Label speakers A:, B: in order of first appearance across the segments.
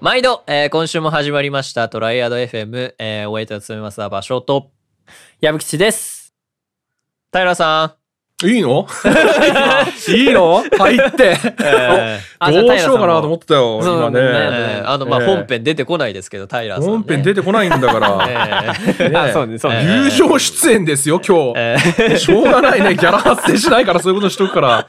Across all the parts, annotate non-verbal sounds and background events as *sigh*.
A: 毎度、えー今週も始まりましたトライアド FM、えー、お相手を務めます場所と、
B: 矢吹です。
A: 平さん
C: いいの？*laughs* いいの？入って。
A: ん、え *laughs*
B: あじゃあ
C: どうしようかなと思ってたよ、今ね。
B: ね
A: あの、まあ、
C: えー
A: 本編出てこないですけど、平さん、ね。
C: 本編出てこないんだから。*laughs*
A: えー
B: あ、そうね、そうね。
C: 友情出演ですよ、今
A: え
C: 日。しょうがないね。ギャラ発生しないからそういうことしとくから。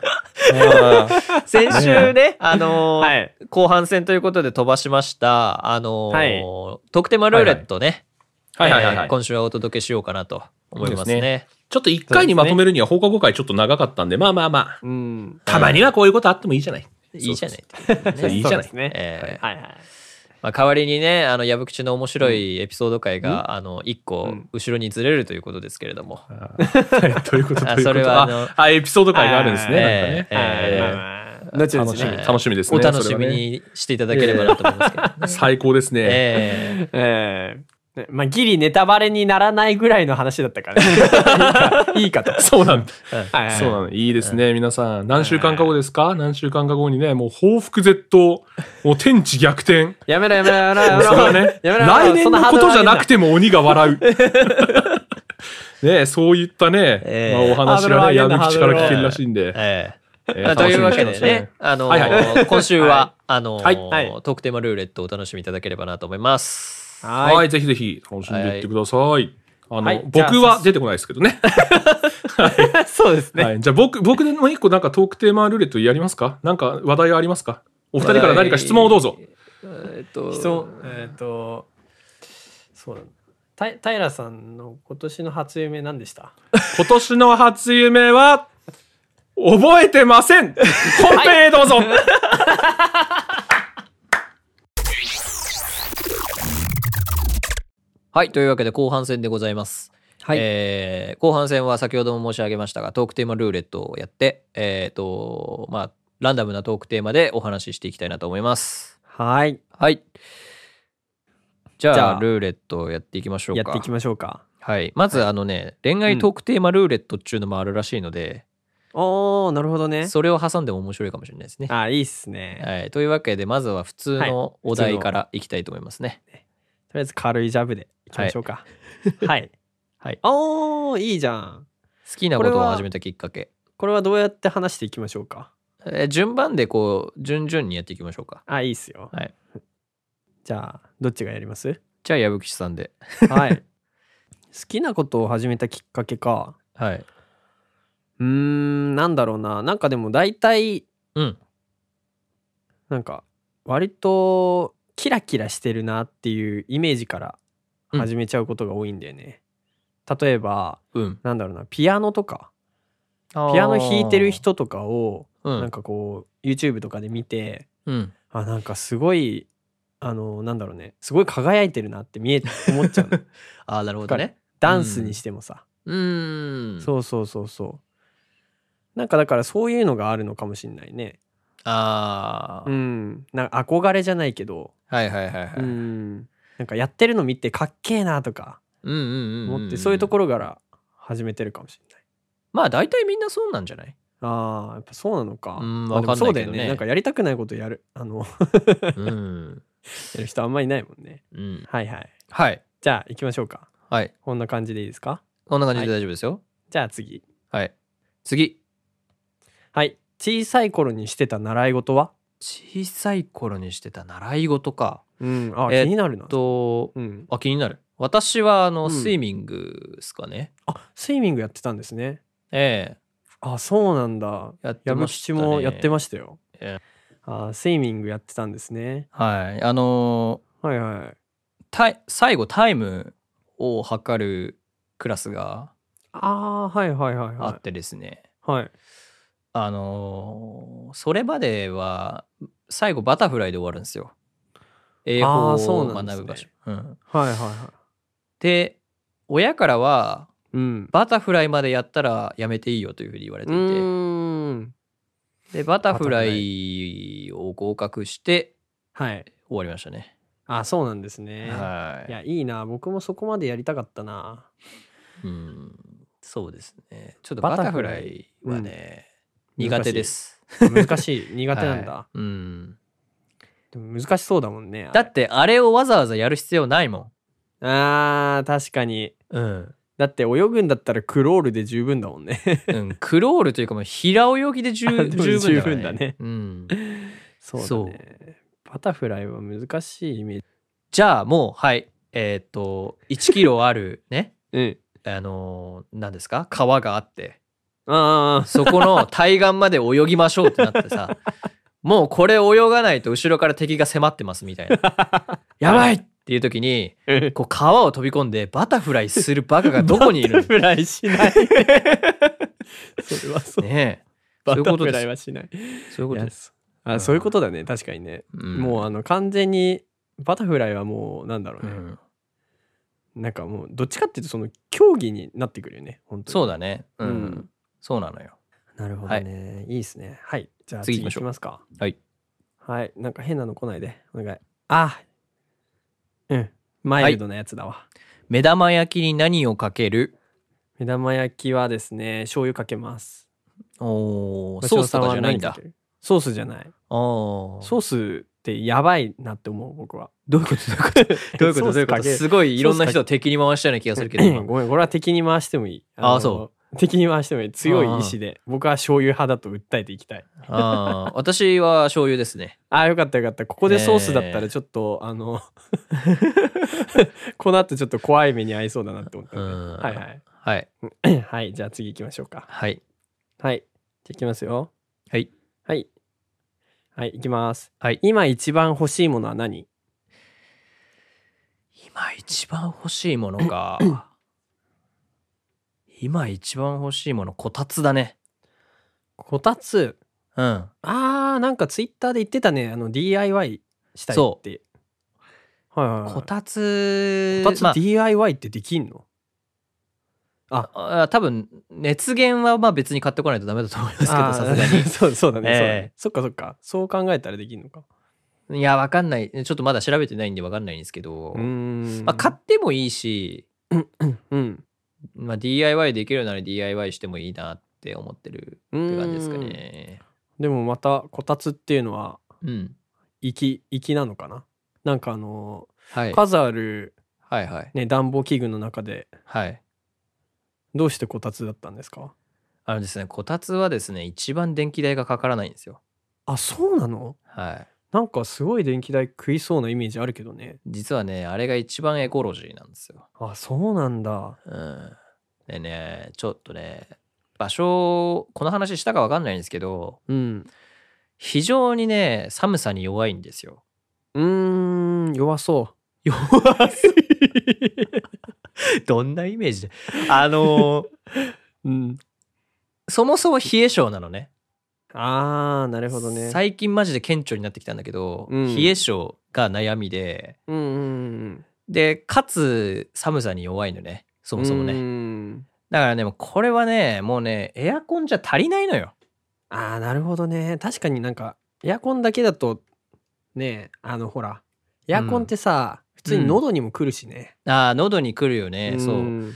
A: ー先週ね、あのー
B: はい
A: 後半戦ということで飛ばしました、あのー
B: はい
A: 特典マルーレットね、
C: はいはいはいはい
A: えー今週はお届けしようかなと思いますね。
C: ちょっと一回にまとめるには放課後回ちょっと長かったんで、まあまあまあ。
B: うん。
C: たまにはこういうことあってもいいじゃない？
A: いいじゃない？い
C: いいじゃない？
B: はいはい。
A: まあ、代わりにね、あの、矢吹の面白いエピソード回が、あの、一個
B: うん
A: 後ろにずれるということですけれども。
C: はい *laughs* どういうこと？どういうこと？
A: あそれはあの
C: あ、あエピソード回があるんですね。
A: え
C: 楽しみ、
B: ね。
C: 楽しみですね。
A: お楽しみ。にしていただければなと思いますけどね。
C: 最高ですね。
A: え
B: ええねまあ、ギリネタバレにならないぐらいの話だったから、*laughs* ね、いいかと。
C: そうなんだ。そうなの。いいですね、皆さん。何週間か後ですか？何週間か後にね、もう報復絶倒、もう天地逆転。
B: やめろやめろやめろやめろ。
C: それはね、
B: やめろ
C: 来年のことじゃなく
B: て。
C: ても鬼が笑う。*laughs* ねそういったね、
A: ええ
C: まあ、お話がね、闇口から聞けるらしいんで。
A: ええというわけでね、あのー
C: はいは
A: 今週は、あのー
C: はい
B: はい
A: 特典マルーレットをお楽しみいただければなと思います。
C: はい、
B: はい。
C: ぜひぜひ楽しんでいってください。あの、
B: はい
C: 僕は出てこないですけどね。*laughs*
B: そうですね。
C: はい、じゃあ僕、僕でもう一個なんかトークテーマルーレットやりますか？なんか話題はありますか？お二人から何か質問をどうぞ。
A: えっと、
B: 質問、えっ、と、そうだ。た平さんの今年の初夢何でした？
C: 今年の初夢は、覚えてません *laughs* 本編へどうぞ、
A: はい、というわけで後半戦でございます。
B: はい
A: えー後半戦は先ほども申し上げましたが、トークテーマルーレットをやって、えっ、と、まあ、ランダムなトークテーマでお話ししていきたいなと思います。
B: はい。
A: はい。じゃあ、
B: じゃあ
A: ルーレットをやっていきましょうか。
B: やっていきましょうか。
A: はい。まず、あのね、恋愛トークテーマルーレットっていうのもあるらしいので、
B: おー、なるほどね。
A: それを挟んでも面白いかもしれないですね。
B: あ、いいっすね。
A: はい。というわけで、まずは普通のお題からいきたいと思いますね。
B: とりあえず軽いジャブでいきましょうか。はい。
A: はい。*laughs*
B: おー、いいじゃん。
A: 好きなことを始めたきっかけ。
B: これはどうやって話していきましょうか？
A: えー順番でこう、順々にやっていきましょうか。
B: あ、いいっすよ。
A: はい。
B: じゃあ、どっちがやります？
A: じゃあ、矢吹さんで。
B: はい。*laughs* 好きなことを始めたきっかけか。
A: はい。
B: うーん、なんだろうな。なんかでも大体、
A: うん。
B: なんか、割と、キラキラしてるなっていうイメージから始めちゃうことが多いんだよね。例えば、
A: うん。
B: なんだろうな、ピアノとか、ピアノ弾いてる人とかを、
A: うん。
B: なんかこう、YouTube とかで見て、
A: うん。
B: あ、なんかすごい、あの、なんだろうね、すごい輝いてるなって見え、思っちゃうの。*laughs*
A: ああ、なるほどね。
B: ダンスにしてもさ。
A: うーん。
B: そうそうそうそう。なんかだからそういうのがあるのかもしんないね。
A: ああ、
B: うん。なんか憧れじゃないけど、
A: はいはいはいはい。
B: う
A: うん
B: ん。なんかやってるの見てかっけえなとか
A: うんうんうん。
B: 思って、そういうところから始めてるかもしれない。
A: まあ大体みんなそうなんじゃない？
B: ああ、やっぱそうなのか。
A: うんかんないけどね
B: そうだよね。なんかやりたくないことやる、あの、
A: うん。*laughs*
B: やる人あんまりいないもんね。
A: うん。
B: はいはい。
A: はい。
B: じゃあ行きましょうか。
A: はい。
B: こんな感じでいいですか？
A: こんな感じで大丈夫ですよ。
B: じゃあ次。
A: はい。次。
B: はい。小さい頃にしてた習い事は？
A: 小さい頃にしてた習い事か。
B: うん。あ、気になるな。
A: と、
B: うん。
A: あ、気になる。私は、あの、
B: うん
A: スイミングですかね。
B: あ、スイミングやってたんですね。
A: え
B: あ、そうなんだ。
A: えやって
B: 矢
A: ましたね。
B: 吹もやってましたよ。
A: え
B: あ、スイミングやってたんですね。
A: はい。あの
B: はいはい。
A: タイ最後タイムを測るクラスが
B: ああ、はいはいはいは
A: あってですね。
B: い。はい。
A: あのーそれまでは最後バタフライで終わるんですよ。英語を学ぶ場所。うん、
B: はいはいは
A: で親からは
B: うん。
A: バタフライまでやったらやめていいよというふうに言われ
B: う
A: ていて。でバタフライを合格して
B: はい。
A: 終わりましたね。
B: あ、そうなんですね。
A: はい
B: いや、いいな。僕もそこまでやりたかったな。
A: うん、そうですね。ちょっとバタフライはね、
B: うん
A: 苦手です。
B: 難しい。*laughs* 苦手なんだ。
A: はいうん。
B: でも難しそうだもんね。
A: だってあれをわざわざやる必要ないも
B: あー、確かに。
A: ん。うん。
B: だって泳ぐんだったらクロールで十分だもんね。
A: うん、クロールというかもう平泳ぎで十 *laughs* 分だ,、
B: 十分だね
A: うん。
B: そうだね。バタフライは難しいイメージ。
A: じゃあもうはいえーっと1キロあるね
B: うん。
A: あのー何ですか？川があって
B: あ
A: そこの対岸まで泳ぎましょうってなってさ *laughs* もうこれ泳がないと後ろから敵が迫ってますみたいな *laughs* やばいっていう時に
B: あ。
A: こう川を飛び込んでバタフライするバカが *laughs* どこにいる
B: バタフライしない。それはそう。
A: のねえ
B: バタフライはしない。
A: そういうことです、
B: あ、そういうことだね。確かにね。
A: うん
B: もうあの完全にバタフライはもうなんだろうね。
A: うん
B: なんかもうどっちかっていうとその競技になってくるよね。本当に。
A: そうだねうん、
B: うん
A: そうなのよ
B: なるほどね。いいですね。はい。じゃあ次
A: 次行きま
B: すか。
A: はい
B: はい。なんか変なの来ないで。お願い。あうん。マイルドなやつだわ。
A: 目玉焼きに何をかける？
B: 目玉焼きはですね、醤油かけます。
A: おーソースとかじゃないんだ
B: ソースじゃない。ソースってやばいなって思う、僕は。
A: どういうこと？*laughs* どういうこと？どういうこと？すごいいろんな人を敵に回したような気がするけど今 *laughs*
B: ごめん、これは敵に回してもいい。
A: あ
B: の
A: そ
B: 敵に回してもいい。強い意志で。僕は醤油派だと訴えていきたい。
A: あー私は醤油ですね *laughs*
B: ああ、よかったよかった。ここでソースだったらちょっと、あの、*laughs* この後ちょっと怖い目に遭いそうだなって思ったはいはい。
A: はい *coughs*
B: はい、じゃあ次行きましょうか。
A: はい
B: はい。じゃあ行きますよ。
A: はい
B: はい。はい、行きます。
A: はい
B: 今一番欲しいものは何？
A: 今一番欲しいものか *coughs* 今一番欲しいものこたつだね
B: こたつ？
A: うん
B: あー、なんかツイッターで言ってたね。あの、DIY したいって。はいはいはい。
A: こたつ
B: こたつ
A: まあ
B: DIY ってできんの？
A: あ多分熱源はまあ別に買ってこないとダメだと思いますけど
B: あー
A: さすがに *laughs*
B: そうそうだね。
A: ええ
B: そっかそっか。そう考えたらできんのか。
A: いやわかんないちょっとまだ調べてないんでわかんないんですけど、
B: うーん。
A: まあ、買ってもいいし、
B: うん。
A: まあ、DIY できるなら DIY してもいいなって思ってるって感じですかね。
B: でもまたこたつっていうのは
A: うん。
B: 粋粋なのかな？なんかあの
A: はい。
B: 数ある
A: はいはい。
B: ね暖房器具の中で
A: はい。
B: どうしてこたつだったんですか？
A: あのですねこたつはですね一番電気代がかからないんですよ。
B: あそうなの？
A: はい
B: なんかすごい電気代食いそうなイメージあるけどね。
A: 実はねあれが一番エコロジーなんですよ。
B: あそうなんだ。
A: うん。でねちょっとね場所この話したかわかんないんですけど
B: うん。
A: 非常にね寒さに弱いんですよ。
B: うーん弱そ
A: 弱い *laughs* どんなイメージ？であの
B: ううん。
A: そもそも冷え性なのね
B: あーなるほどね。
A: 最近マジで顕著になってきたんだけど、
B: うん。
A: 冷え性が悩みで
B: うんうんうん
A: でかつ寒さに弱いのねそもそもね、
B: ね
A: だからねこれはねもうねエアコンじゃ足りないのよ。
B: あーなるほどね。確かになんかエアコンだけだとねあのほらエアコンってさ、普通に喉にも来るしね、
A: あー喉に来るよね、そう。
B: うん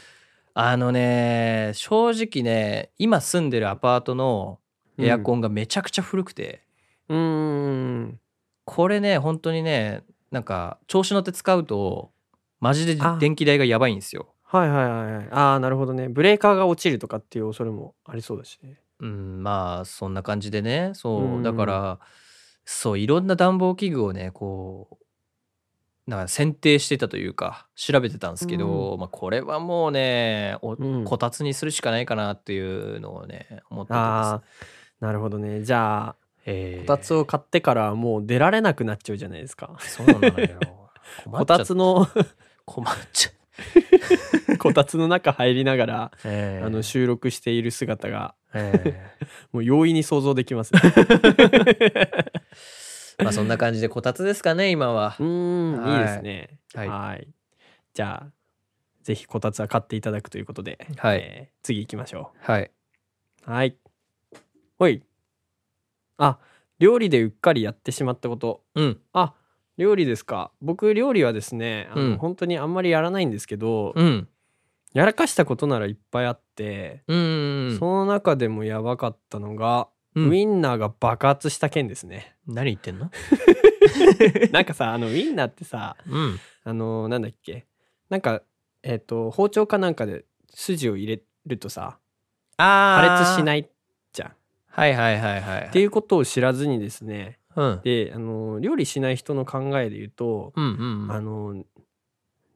A: あのね正直ね今住んでるアパートのエアコンがめちゃくちゃ古くて、
B: うーん。
A: これね本当にねなんか調子乗って使うとマジで
B: あ。
A: 電気代がやばいんですよ。
B: はいはいはいはい。ああなるほどね。ブレーカーが落ちるとかっていう恐れもありそうだしね。
A: うんまあそんな感じでね。そう、
B: うん
A: だからそういろんな暖房器具をねこうなんか選定してたというか調べてたんですけど、まあ、これはもうねお
B: うん。
A: こたつにするしかないかなっていうのをね思っててです
B: なるほどね。じゃあ
A: えー
B: こたつを買ってからはもう出られなくなっちゃうじゃないですか。
A: そうなのよ。困
B: こ
A: っちゃ
B: た。つの
A: 困っちゃ *laughs*
B: こたつの中入りながら、
A: う、え。ー
B: あの収録している姿が
A: え
B: もう容易に想像できます。ね *laughs*
A: ーまあそんな感じでこたつですかね今は。
B: うーん、
A: はい。
B: い、いですね。
A: はい。
B: はい。じゃあぜひこたつは買っていただくということで、
A: はい。
B: えー次行きましょ
A: はい。
B: うはいほいあ料理でうっかりやってしまったこと
A: うん。
B: あ料理ですか僕料理はですねあの、
A: うん
B: 本当にあんまりやらないんですけど、
A: うん。
B: やらかしたことならいっぱいあって、
A: うん。
B: その中でもやばかったのが、
A: うん
B: ウインナーが爆発した件ですね
A: 何言ってんの？*laughs*
B: なんかさあのウインナーってさ
A: うん。
B: あのなんだっけなんかえっ、と包丁かなんかで筋を入れるとさ
A: あ
B: 破裂し
A: い。
B: ない。
A: はいはいはいはい。
B: っていうことを知らずにですね
A: うん。
B: であの料理しない人の考えで言うと、
A: うんうん。
B: あの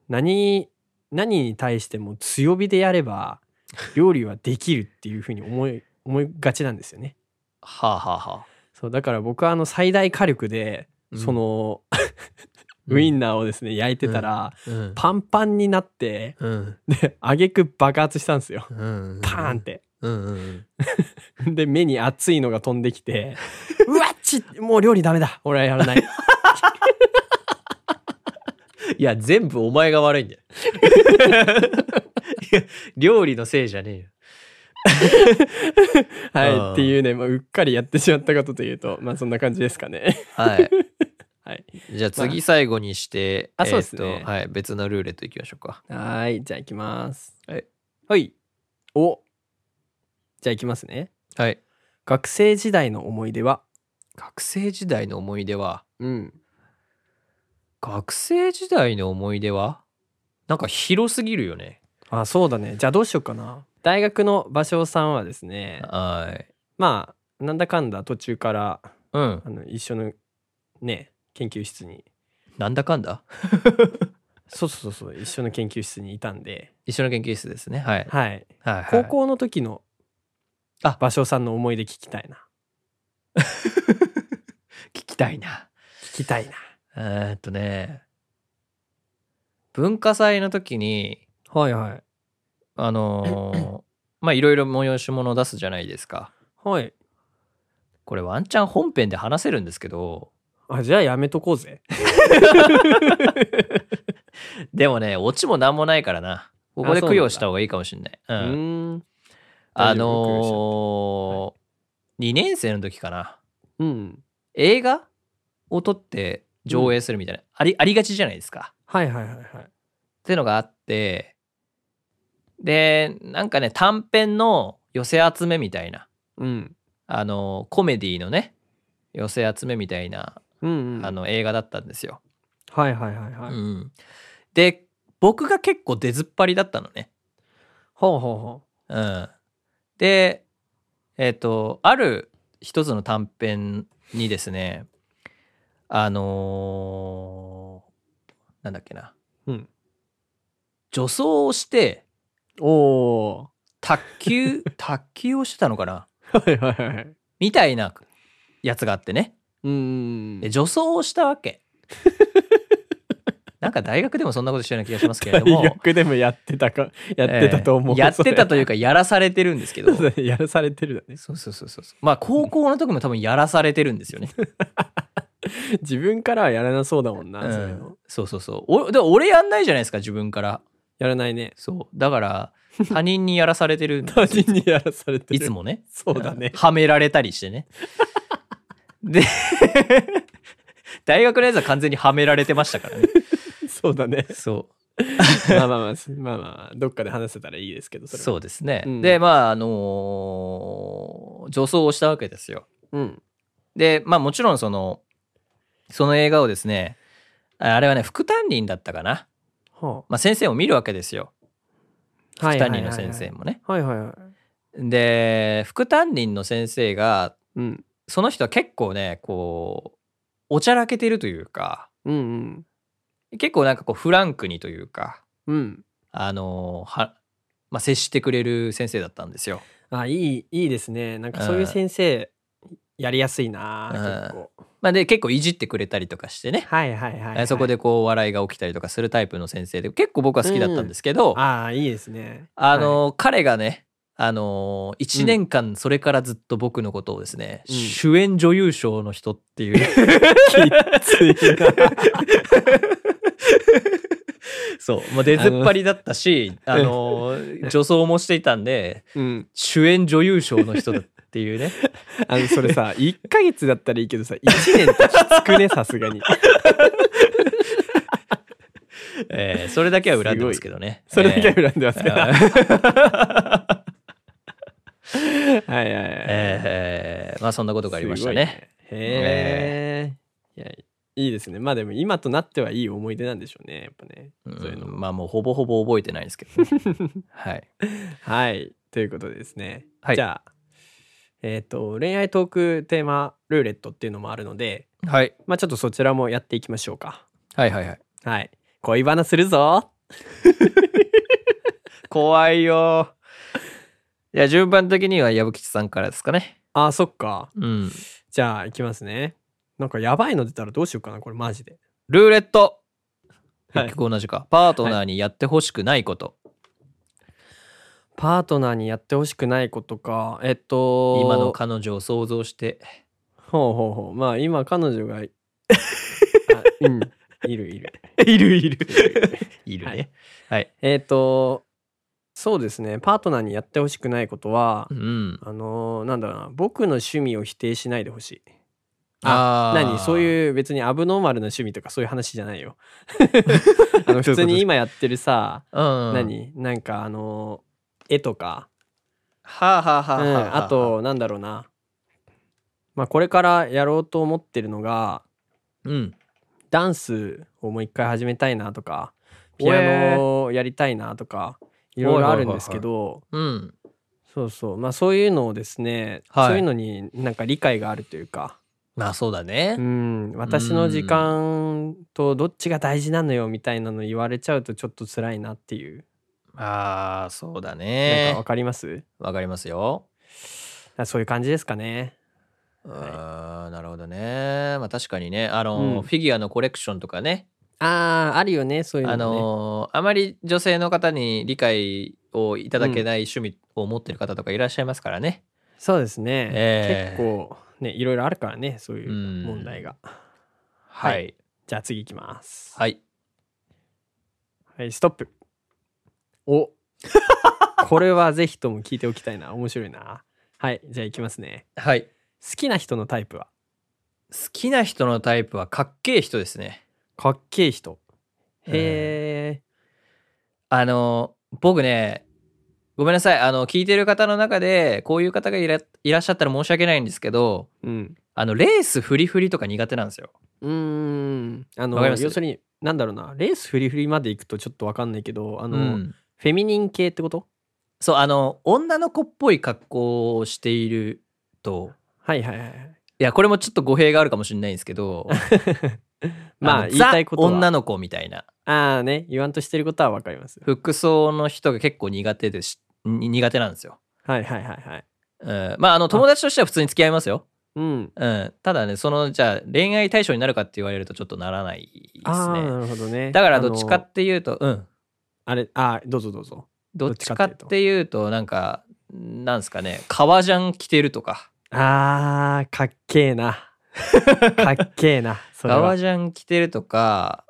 B: 何何に対しても強火でやれば *laughs* 料理はできるっていうふうに思い思いがちなんですよね。
A: はあはあはあ。
B: そうだから僕はあの最大火力で、
A: うん
B: そのウインナーをですね焼いてたら、
A: うん。
B: パンパンになって
A: うん。
B: で挙句爆発したんですよ。
A: うん。
B: パーンって。
A: うんうんうん。
B: で目に熱いのが飛んできて *laughs* うわっちもう料理ダメだ俺はやらない。*laughs*
A: いや、全部お前が悪いんだよ。*laughs* いや、料理のせいじゃねえよ。
B: はいっていうね、まあ、うっかりやってしまったことというとまあそんな感じですかね。
A: はい。
B: はい。
A: じゃあ次最後にして、
B: あそうですね
A: はい、別のルーレットいきましょうか。
B: はいじゃあ行きます。
A: はい。
B: はい。おじゃあ行きますね。
A: はい。
B: 学生時代の思い出は？
A: 学生時代の思い出は、
B: うん。
A: 学生時代の思い出は？なんか広すぎるよね。
B: あそうだねじゃあどうしようかな大学の芭蕉さんはですね
A: はい。
B: まあなんだかんだ途中から
A: うん。
B: あの一緒のね研究室に
A: なんだかんだ？*laughs*
B: そうそうそう一緒の研究室にいたんで、
A: 一緒の研究室ですね。はい。
B: はい、
A: はい、はい。
B: 高校の時の
A: あ
B: 芭蕉さんの思い出聞きたいな *laughs*
A: 聞きたいな。
B: 聞きたいな
A: えーっとね、文化祭の時に、
B: はいはい
A: あのー *clears throat* まあいろいろ催し物を出すじゃないですか。
B: はい
A: これワンチャン本編で話せるんですけど、
B: あじゃあやめとこうぜ *laughs*
A: でもね、オチもなんもないからな。ここで供養した方がいいかもしれない。
B: う
A: うん。あのー、2年生の時かな。
B: うん
A: 映画を撮って上映するみたいな、あり、ありがちじゃないですか。
B: はいはいはいはい
A: っていうのがあって、で、なんかね、短編の寄せ集めみたいな、
B: うん
A: あの、コメディのね、寄せ集めみたいな、
B: うんうん
A: あの、映画だったんですよ。
B: はいはいはいはい、
A: うん。で、僕が結構出ずっぱりだったのね。
B: ほうほうほ
A: うん。で、えっ、と、ある一つの短編にですね、あのーなんだっけな。
B: うん
A: 女装をして、
B: うおー
A: 卓球、卓球をしてたのかな？
B: はいはいはい
A: みたいなやつがあってね。
B: うん
A: 女装をしたわけ。*laughs* なんか大学でもそんなことしたような気がしますけれど
B: 大
A: も。*laughs*
B: 学でもやってたかやってたと思う、
A: えーやってたという
B: か
A: か、やらされてるんですけど。
B: やらされてるだね
A: そうそうそうそう。まあ、高校の時も多分やらされてるんですよね。*laughs*
B: 自分からはやらなそうだもんな、
A: うん
B: そう
A: そうそうそう。おで俺やんないじゃないですか、自分から。
B: やらないね
A: そう。だから、他人にやらされてる *laughs*
B: 他人にやらされてる
A: いつもね。
B: そうだね
A: はめられたりしてね。で、大学のやつは完全にはめられてましたからね。
B: そうだね
A: そう。*laughs*
B: まあまあまあまあまあまあどっかで話せたらいいですけどそ
A: そうですね。
B: うん
A: で、まあ、あのー女装をしたわけですよ。
B: うん
A: で、まあもちろんその、その映画をですね、ああれはね、副担任だったかな。
B: は
A: まあ先生も見るわけですよ。副担任の先生もね。
B: はいはいはい
A: で、副担任の先生が、
B: うん
A: その人は結構ね、こう、おちゃらけてるというか、
B: うん
A: 結構なんかこうフランクにというか、
B: うん。うん
A: あのーは、まあ接してくれる先生だったんですよ。
B: あいいいいですね。なんかそういう先生やりやすいな
A: うん。
B: 結構。
A: まあで、結構いじってくれたりとかしてね。
B: はいはいはいはい。
A: えそこでこう笑いが起きたりとかするタイプの先生で結構僕は好きだったんですけど、
B: ああいいですね。
A: あのー彼がねあのー、1年間それからずっと僕のことをですね、
B: うん。
A: 主演女優賞の人っていう *laughs*
B: きついな *laughs*
A: そう。もう出ずっぱりだったしあのー女装もしていたんで
B: うん。
A: 主演女優賞の人だっていうね。*laughs*
B: あのそれさ1ヶ月だったらいいけどさ1年ってきつくね *laughs* さすがに。
A: えーそれだけは恨んでますけどね。
B: それだけ
A: えー
B: は恨んでますか？ら、
A: えー。
B: はいはいはい、
A: えーまあそんなことがありましたね。
B: ね。へえ、いやいいですね。まあでも今となってはいい思い出なんでしょうねやっぱね。そういうの
A: まあもうほぼほぼ覚えてないですけど、*laughs* はい。
B: はい。ということでですね、
A: はい。
B: じゃあえっ、と恋愛トークテーマルーレットっていうのもあるので
A: はい。
B: まあちょっとそちらもやっていきましょうか。
A: はいはいはい。
B: はい。恋バナするぞ。*laughs*
A: 怖いよ。いや順番的には矢吹さんからですかね。
B: あそっか。
A: うん。
B: じゃあいきますねなんかやばいの出たらどうしようかなこれマジで。
A: ルーレット。
B: はい。
A: 結局同じか、パートナーにやってほしくないこと、
B: パートナーにやってほしくないことか。えっと
A: 今の彼女を想像して。
B: ほうほうほう。まあ今彼女が *laughs* あうん。いる *laughs* いる。
A: いるいる。*laughs* いるね。はい、
B: えっ、とそうですね。パートナーにやってほしくないことは、
A: うん。
B: あのーなんだろうな。僕の趣味を否定しないでほしい
A: あー。
B: 何？そういう別にアブノーマルな趣味とかそういう話じゃないよ。*laughs* あの普通に今やってるさ、
A: うん
B: 何？なんかあのー絵とか、
A: はあはあはあ
B: うん
A: はあ、
B: あとなんだろうな。まあこれからやろうと思ってるのが
A: うん。
B: ダンスをもう一回始めたいなとかピアノをやりたいなとかいろいろあるんですけど
A: うん。
B: そうそう。まあそういうのをですね、
A: はい。
B: そういうのになんか理解があるというか
A: まあそうだね。
B: うん。私の時間とどっちが大事なのよみたいなの言われちゃうとちょっと辛いなっていう、
A: ああそうだ
B: なん
A: ね
B: かわかります？
A: わかりますよ。
B: あそういう感じですかね。
A: あーなるほどね。まあ確かにねあの、
B: うん。
A: フィギュアのコレクションとかね。
B: あーあるよねそういうの
A: あ
B: ね、
A: のあまり女性の方に理解をいただけない趣味を持ってる方とかいらっしゃいますからね、
B: そうですね、
A: ええ。
B: 結構ねいろいろあるからねそういう問題が、
A: はい
B: はいじゃあ次いきます
A: はい
B: はい、ストップ。お *laughs* これはぜひとも聞いておきたいな。面白いな。はい、じゃあいきますね。
A: はい
B: 好きな人のタイプは？
A: 好きな人のタイプはかっけえ人ですね
B: かっけえ人。へえ。
A: あの僕ねごめんなさい。あの聞いてる方の中でこういう方がいらいらっしゃったら申し訳ないんですけど
B: うん。
A: あのレースフリフリとか苦手なんですよ。
B: うーん。あの要するに、なんだろうな。レースフリフリまで行くとちょっとわかんないけど、あの、
A: うん。
B: フェミニン系ってこと？
A: そうあの女の子っぽい格好をしていると。
B: はいはいはい。
A: い。やこれもちょっと語弊があるかもしれないんですけど。*laughs*
B: まあ、
A: の
B: 言いたいこと
A: 女の子みたいな。
B: ああね、言わんとしてることはわかります。
A: 服装の人が結構苦手でしに苦手なんですよ、
B: はいはいはいはい。
A: うん、まああの友達としては普通に付き合いますよ、
B: うん。
A: うん、ただねそのじゃあ恋愛対象になるかって言われるとちょっとならないですね
B: なるほどね。
A: だからどっちかっていうとうん
B: あれ、あーどうぞどうぞ。
A: どっちかっていうとなんかなんですかね革ジャン着てるとか
B: あー、かっけえな。かっけえな。
A: 革ジャン着てるとか
B: うん *laughs*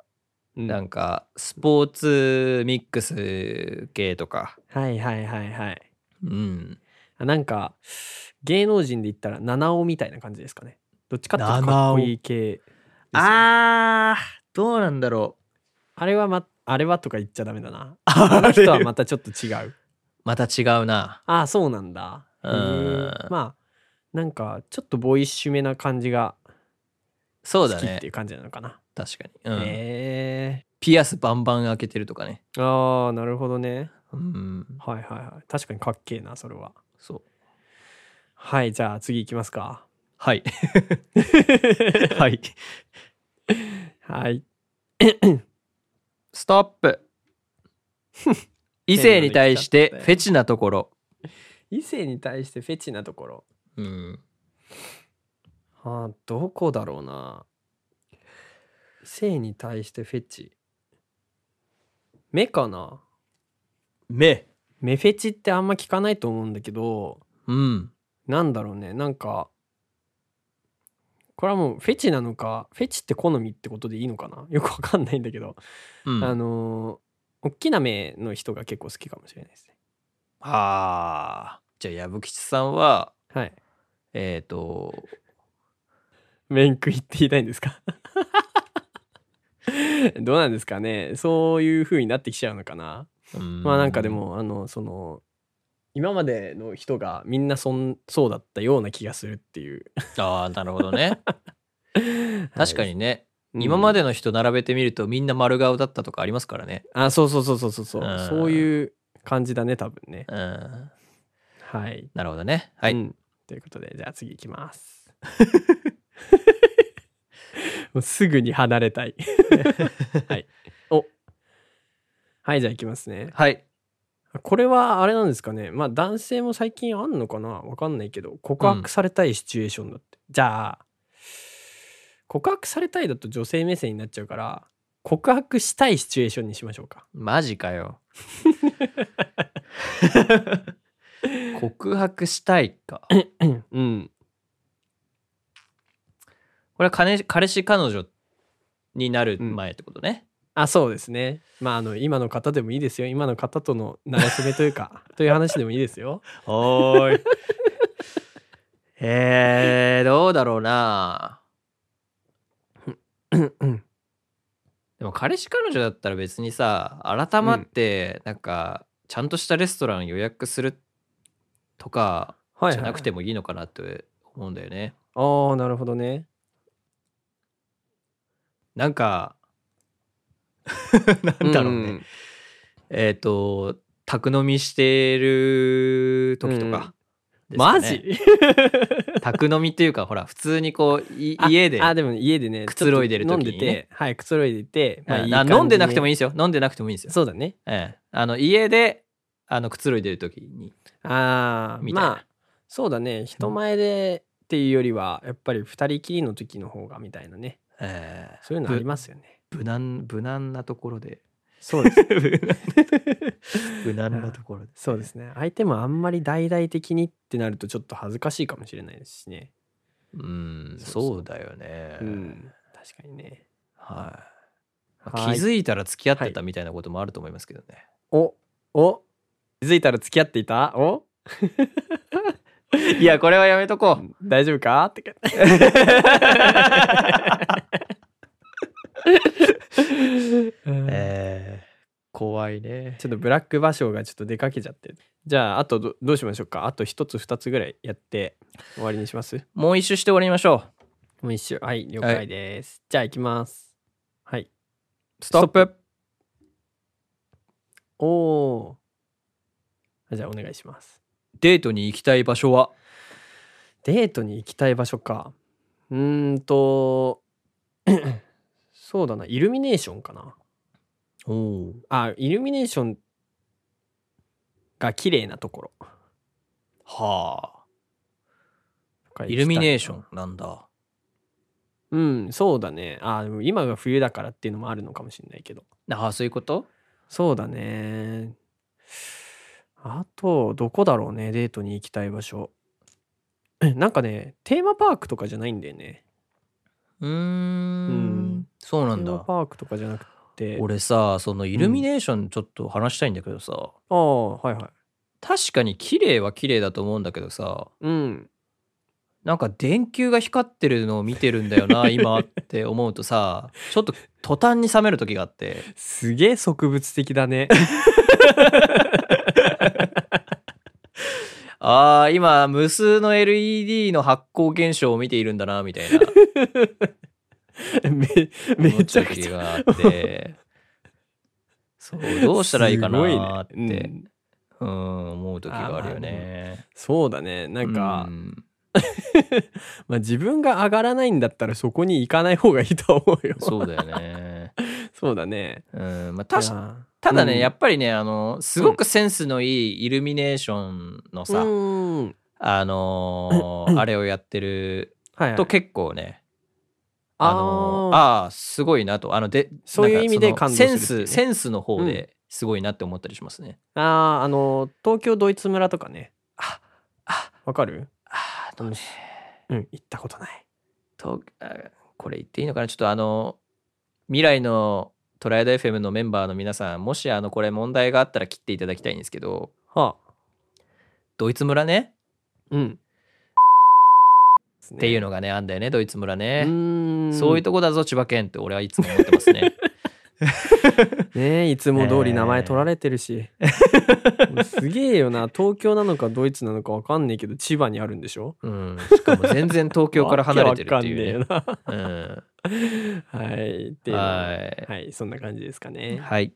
A: なんかスポーツミックス系とか
B: はいはいはいはい。
A: うん
B: あなんか、芸能人で言ったら七尾みたいな感じですかね。どっちかっていうとかっこいい系ね、
A: あーどうなんだろ
B: あれはま、あれはとか言っちゃダメだな。
A: う
B: あの人はまたちょっと違う。
A: また違うな
B: ああ、そうなんだ。へ
A: うん
B: ーまあ、なんか、ちょっとボーイッシュめな感じが
A: そうだね
B: 好きっていう感じなのかな。
A: 確かに、うん
B: へ
A: ピアスバンバン開けてるとかね
B: えああ、なるほどね。
A: うん
B: はいはいはい。確かにかっけえな、それは。
A: そう
B: はい、じゃあ次行きますか。
A: はい *laughs* はい
B: はい。
A: ストップ *laughs* 異性に対してフェチなところ
B: 異性に対してフェチなところ。
A: うん
B: あーどこだろうな。異性に対してフェチ。目かな？
A: 目
B: 目フェチってあんま聞かないと思うんだけど、
A: うん
B: なんだろうね。なんか、これはもうフェチなのか、フェチって好みってことでいいのかな？よくわかんないんだけど、
A: うん
B: あのー大きな目の人が結構好きかもしれないですね。
A: ああじゃあ矢吹さんは
B: はい。
A: えっ、と
B: 面食いって言いたいんですか？*laughs* どうなんですかね。そういう風になってきちゃうのかな。まあなんかでもあのその今までの人がみんなそんそうだったような気がするっていう。
A: ああなるほどね。*laughs* 確かにね。今ま
B: で
A: での人並べてみるとみんな丸顔だったとかありますからね。
B: あそうそうそうそうそうそう。
A: うん。
B: そういう感じだね多分ね。
A: うん。
B: はい。
A: なるほどね。はい。
B: うん。ということでじゃあ次いきます *laughs* もうすぐに離れたい。*laughs* はい。お。はいじゃあいきますね。
A: はい。
B: これはあれなんですかね。まあ男性も最近あんのかな？わかんないけど告白されたいシチュエーションだって、じゃあ告白されたいだと女性目線になっちゃうから告白したいシチュエーションにしましょうか。
A: マジかよ。*laughs* 告白したいか。
B: うん
A: これは彼彼氏彼女になる前ってことね。
B: あそうですねまああの今の方でもいいですよ今の方との馴れ初めというか *laughs* という話でもいいですよ
A: おーい。えー、どうだろうな。でも彼氏彼女だったら別にさ、改まって、なんか、ちゃんとしたレストラン予約するとか
B: はい
A: じゃなくて
B: も
A: もいいのかなって思うんだよね。
B: ああなるほどね
A: なんか、*laughs* なんだろうね。
B: ん。
A: えっ、と、宅飲みしてる時とか、
B: マジ？*laughs*
A: 宅飲みっていうか、ほら、普通にこう、家で、
B: あでも家でね
A: くつろいでる時にね。
B: 飲んでてはいくつろいでて、まあ
A: うん。
B: いい
A: 飲んでなくてもいいですよ。飲んでなくてもいいんですよ。
B: そうだね。
A: ええ、あの家であのくつろいでる時に。
B: ああ
A: みたいな。
B: まあそうだね。人前でっていうよりはやっぱり二人きりの時の方がみたいなね
A: ええ
B: そういうのありますよね。
A: 無難無難なところで。
B: そうです。*laughs*
A: 無難。なところで。*laughs*
B: そうですね。相手もあんまり大々的にってなるとちょっと恥ずかしいかもしれないですしね。
A: うん
B: そう
A: だよね、
B: うん。確かにね。
A: はい、まあ
B: はい。
A: 気づいたら付き合ってたみたいなこともあると思いますけどね、
B: おお。気づいたら付き合っていた？お？*laughs*
A: い、やこれはやめとこう。
B: 大丈夫か？って。か
A: えー怖いね。
B: ちょっとブラック芭蕉がちょっと出かけちゃってじゃああとどどうしましょうか？あと一つ二つぐらいやって終わりにします？
A: もう一周して終わりましょ
B: もう一周。はい了解です、じゃあ行きます。はい。う
A: ストップ。
B: おおー。じゃあお願いします。
A: デートに行きたい場所は？
B: デートに行きたい場所か。うーんとそうだな。イルミネーションかな。
A: おお
B: あイルミネーションが綺麗なところ。
A: はあ。イルミネーションなんだ。
B: うんそうだね。あでも今が冬だからっていうのもあるのかもしれないけど。
A: ああそういうこと？
B: そうだね。あとどこだろうねデートに行きたい場所。えなんかねテーマパークとかじゃないんだよね。
A: うーん。
B: うん
A: そうなんだ。
B: パークとかじゃなくて。
A: 俺さそのイルミネーションちょっと話したいんだけどさ、
B: ああはいはい。
A: 確かに綺麗は綺麗だと思うんだけどさ。
B: うん。
A: なんか電球が光ってるのを見てるんだよな *laughs* 今って思うとさ。ちょっと途端に冷める時があって。
B: すげえ植物的だね。*laughs*
A: あー今無数の LED の発光現象を見ているんだなみたいな *laughs*
B: めめちゃくちゃ。
A: あって。そうどうしたらいいかなーっ
B: すごいね。
A: て
B: うん。
A: うん思う時があるよね。
B: そうだね。なんか、
A: うん。*laughs*
B: まあ、自分が上がらないんだったらそこに行かない方がいいと思うよ。
A: そうだよね。*laughs*
B: そうだね。
A: うんまあ確か
B: いや
A: ただね、
B: うん。
A: やっぱりねあのすごくセンスのいいイルミネーションのさ、
B: うん
A: あのー *coughs* あれをやってると結構ね、あのー。
B: あ
A: すごいなと。あので
B: そういう意味で
A: センスセンスの方ですごいなって思ったりしますね、
B: あーあの東京ドイツ村とかね。
A: ああ。
B: わかる？
A: あーあのね。
B: うん行ったことない。
A: とあこれ言っていいのかな？ちょっとあの未来のトライアド FM のメンバーの皆さんもしあのこれ問題があったら切っていただきたいんですけど。
B: はあ。
A: ドイツ村ね。
B: うん
A: っていうのがねあんだよねドイツ村ね、
B: ね
A: そういうとこだぞ千葉県って俺はいつも思ってますね。*laughs*
B: ねいつも通り名前取られてるし、も *laughs* うすげえよな。東京なのかドイツなのかわかんねえけど千葉にあるんでしょ？
A: うん。しかも全然東京から離れてるっていうね。
B: わかんねえよな。
A: うん。
B: はい。っていは
A: はい。
B: はい。そんな感じですかね。
A: はい。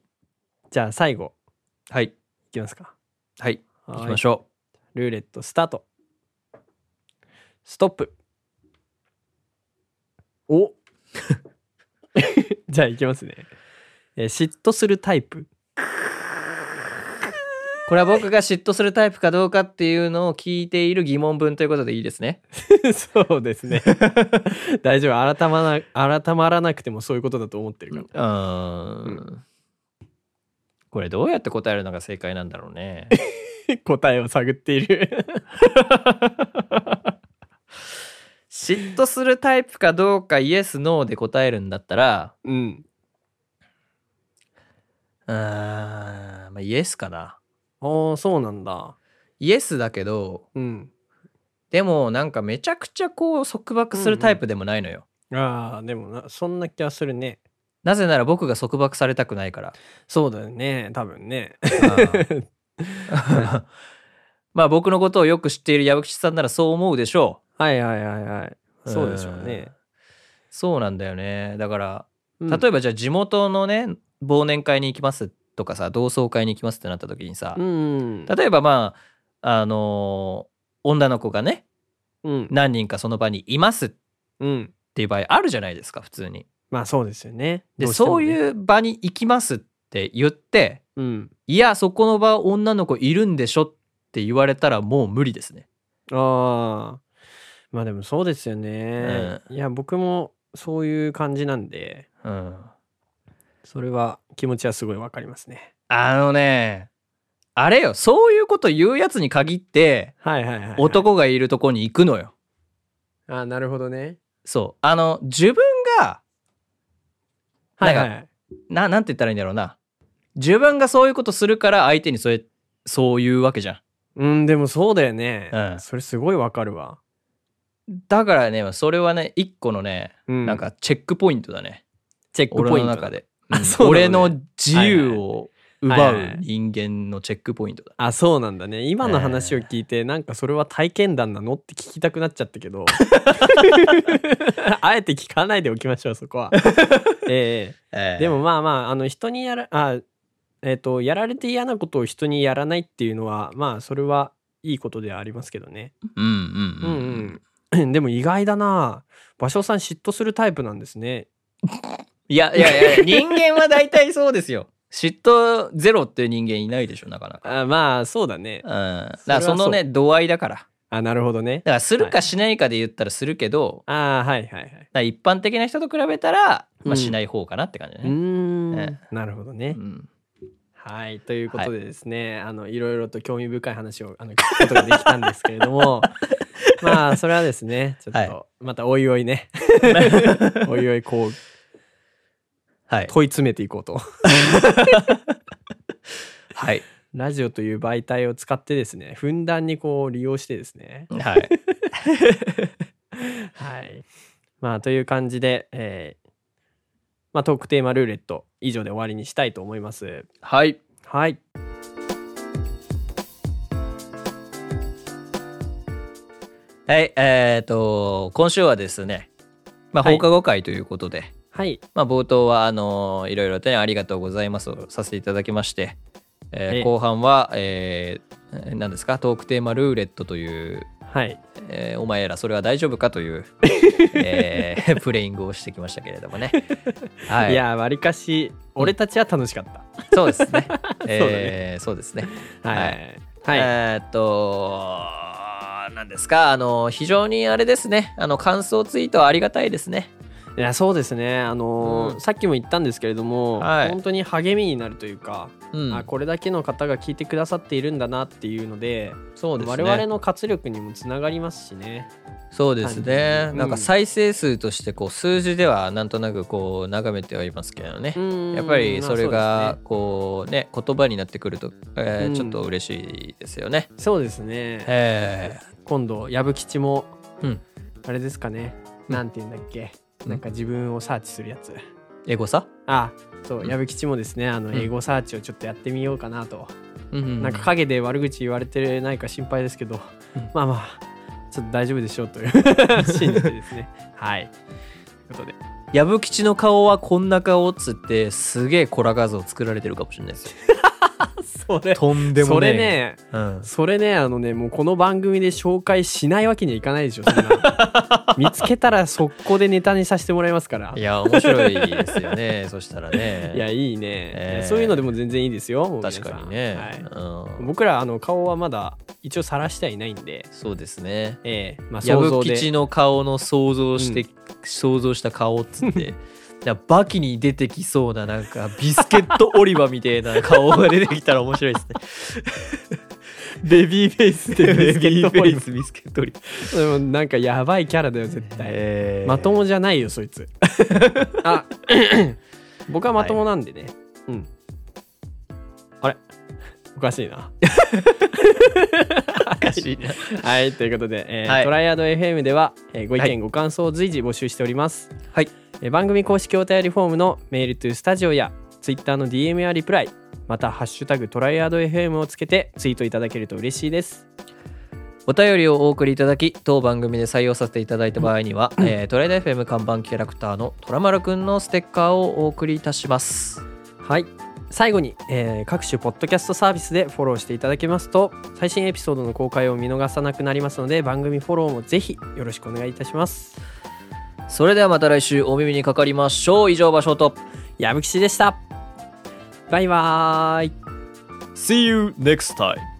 B: じゃあ最後。
A: はい。
B: いきますか。
A: はい。
B: 行
A: 行きましょ
B: ルーレットスタート。ストップお *laughs* じゃあいきますね、えー嫉妬するタイプ
A: う。これは僕が嫉妬するタイプかどうかっていうのを聞いている疑問文ということでいいですね。*laughs*
B: そうですね大丈夫改まな改まらなくてもそういうことだと思ってるか
A: うーん。これどうやって答えるのが正解なんだろうね。
B: ら *laughs* 答えを探っている
A: 嫉妬するタイプかどうかイエス・ノーで答えるんだったら、
B: うん。
A: うーん、まあ、イエスかな。
B: ああそうなんだ。
A: イエスだけど、
B: うん。
A: でもなんかめちゃくちゃこう束縛するタイプでもないのよ。
B: ああでもなそんな気はするね。
A: なぜなら僕が束縛されたくないから。
B: そうだよね多分ね。*laughs*
A: まあ僕のことをよく知っている矢吹さんならそう思うでしょ
B: はいはいはいはい。
A: う。
B: そうでしょうね
A: ん。。そうなんだよね。だから、
B: うん
A: 例えばじゃあ地元のね、忘年会に行きますとかさ、同窓会に行きますってなった時にさ、
B: うん。
A: 例えばまあ、あのー女の子がね、
B: うん。
A: 何人かその場にいますっ
B: うん。
A: ていう場合あるじゃないですか、普通に。
B: まあそうですよね。
A: で。そういう場に行きますって言って、
B: うん。
A: いや、そこの場女の子いるんでしょって言われたらもう無理ですね。
B: ああ。まあでもそうですよね。いや、僕もそういう感じなんで、
A: うん。
B: それは気持ちはすごいわかりますね。
A: あのね、あれよ、そういうこと言うやつに限って、
B: はいはいはい、はい。
A: 男がいるとこに行くのよ。
B: ああ、なるほどね。
A: そう。あの、自分が、
B: はいは
A: ないな、なんて言ったらいいんだろうな。自分がそういうことするから相手にそれ、そういうわけじゃん。
B: うん、でもそうだよね。
A: うん
B: それすごいわかるわ。
A: だからね、それはね、一個のね、
B: うん
A: なんかチェックポイントだね。
B: チェック
A: 俺
B: ポイント。
A: の中。で。
B: あ
A: うん
B: ね
A: 俺の自由を奪
B: う
A: 人間のチェックポイントだ。
B: あ、そうなんだね。今の話を聞いて、なんかそれは体験談なのって聞きたくなっちゃったけど。*laughs* あえて聞かないでおきましょう、そこは。*laughs* ええ
A: えー
B: でも、まあまあ、あの、人にやら、あ、えっ、と、やられて嫌なことを人にやらないっていうのは、まあ、それはいいことではありますけどね。
A: うんうん
B: う
A: うん。
B: んうん。*clears throat* でも意外だな芭蕉さん嫉妬するタイプなんですね。
A: いやいやいや、人間は大体そうですよ。嫉妬ゼロっていう人間いないでしょ、なかなか。
B: あまあ、そうだね
A: うん。。だからそのね、度合いだから。だ
B: あ、なるほどね。
A: からするかしないかで言ったらするけど、
B: ああ、はいはいはい。
A: 一般的な人と比べたら、まあ
B: うん
A: しない方かなって感じだ
B: うー
A: ね。
B: ん、なるほどね。
A: うん
B: はい。ということでですね、あの、いろいろと興味深い話を、あの、聞くことができたんですけれども、*laughs* まあ、それはですね、ちょっ
A: は
B: と、またおいおいね、*laughs* おいおいこう、
A: はい。
B: 問い詰めていこうと。*laughs*
A: はい。
B: ラジオという媒体を使ってですね、ふんだんにこう利用してですね。
A: はい。*laughs*
B: はい。まあ、という感じで、えーまあ、トークテーマルーレット以上で終わりにしたいと思います。
A: はい。
B: はい。
A: はい。えっと、今週はですね、まあ
B: はい
A: 放課後会ということで、
B: はい。
A: まあ冒頭は、あの、いろいろとね、ありがとうございますをさせていただきまして、えー
B: ええ
A: 後半は、えー、何ですか、トークテーマルーレットという、
B: はい。
A: えーお前らそれは大丈夫かという、*laughs* えープレイングをしてきましたけれどもね。*laughs* はい
B: い、や、わりかし、俺たちは楽しかった。
A: そうですね。*laughs* えーそうですね。
B: はい。
A: は
B: はいい。
A: えーっと、なんですか、あの、非常にあれですね、あの、感想ツイートはありがたいですね。
B: いやそうですね。あのー
A: うん。
B: さっきも言ったんですけれども、
A: はい。
B: 本当に励みになるというか、
A: うん。
B: あこれだけの方が聞いてくださっているんだなっていうので
A: そうですね。
B: 我々の活力にもつながりますしね。
A: そうですね。
B: うん
A: なんか再生数としてこう数字ではなんとなくこう眺めてはいますけどね。やっぱりそれがこうね言葉になってくると、えー
B: うん。
A: ちょっと嬉しいですよね。
B: そうですね。
A: え
B: 今度矢吹吉も、
A: うん。
B: あれですかね。
A: うん。
B: なんて言うんだっけ、
A: うん
B: なんか自分をサーチするやつ。
A: ー、エゴさ、
B: あそううん。矢吹吉もですねあの
A: うん。
B: 英語サーチをちょっとやってみようかなと、
A: うんうん
B: なんか陰で悪口言われてないか心配ですけど、
A: うん。
B: まあまあちょっと大丈夫でしょうという信じてですね。はい。ことで。
A: 矢吹吉の顔はこんな顔っつってすげえコラ画像作られてるかもしれないですよ *laughs*
B: それ
A: とんでも
B: そ
A: ね
B: れね
A: うん、
B: それねあのねもうこの番組で紹介しないわけにはいかないでしょそんな *laughs* 見つけたら速攻でネタにさせてもらいますから。
A: いや面白いですよね。そしたらね。*laughs*
B: いやいいね、
A: えー。
B: そういうのでも全然いいですよ
A: 確かにね、
B: はい、
A: うん、
B: 僕らあの顔はまだ一応晒してはいないんで。
A: そうですね。
B: ええ。まあ
A: 矢
B: 想像で。
A: 吹吉の顔の想像して、想像した顔っつって *laughs* バキに出てきそうななんかビスケットオリバみたいな *laughs* 顔が出てきたら面白いですね。*laughs*
B: ベビーフェイスで *laughs* ビスケットポリ
A: ビス。ビスケットオリバ
B: でもなんかやばいキャラだよ絶対、
A: えー。
B: まともじゃないよそいつ。あ *coughs* 僕はまともなんでね、うん。あれ？おかしいな。
A: おかしいな。
B: はいということで、えー
A: はい。
B: トライアド FM では、えーご意見、ご感想を随時募集しております。
A: はい。
B: えー番組公式お便りフォームのメールトゥスタジオや Twitter の DM やリプライまた「ハッシュタグトライアド FM」をつけてツイートいただけると嬉しいです。
A: お便りをお送りいただき当番組で採用させていただいた場合には、えートライダー FM 看板キャラクターのトラマルくんのステッカーをお送りいたします。
B: はい。最後に、えー各種ポッドキャストサービスでフォローしていただけますと最新エピソードの公開を見逃さなくなりますので番組フォローもぜひよろしくお願いいたします
A: それではまた来週お耳にかかりましょう。以上場所と
B: 矢吹吉でした。バイバーイ。
A: See you next time.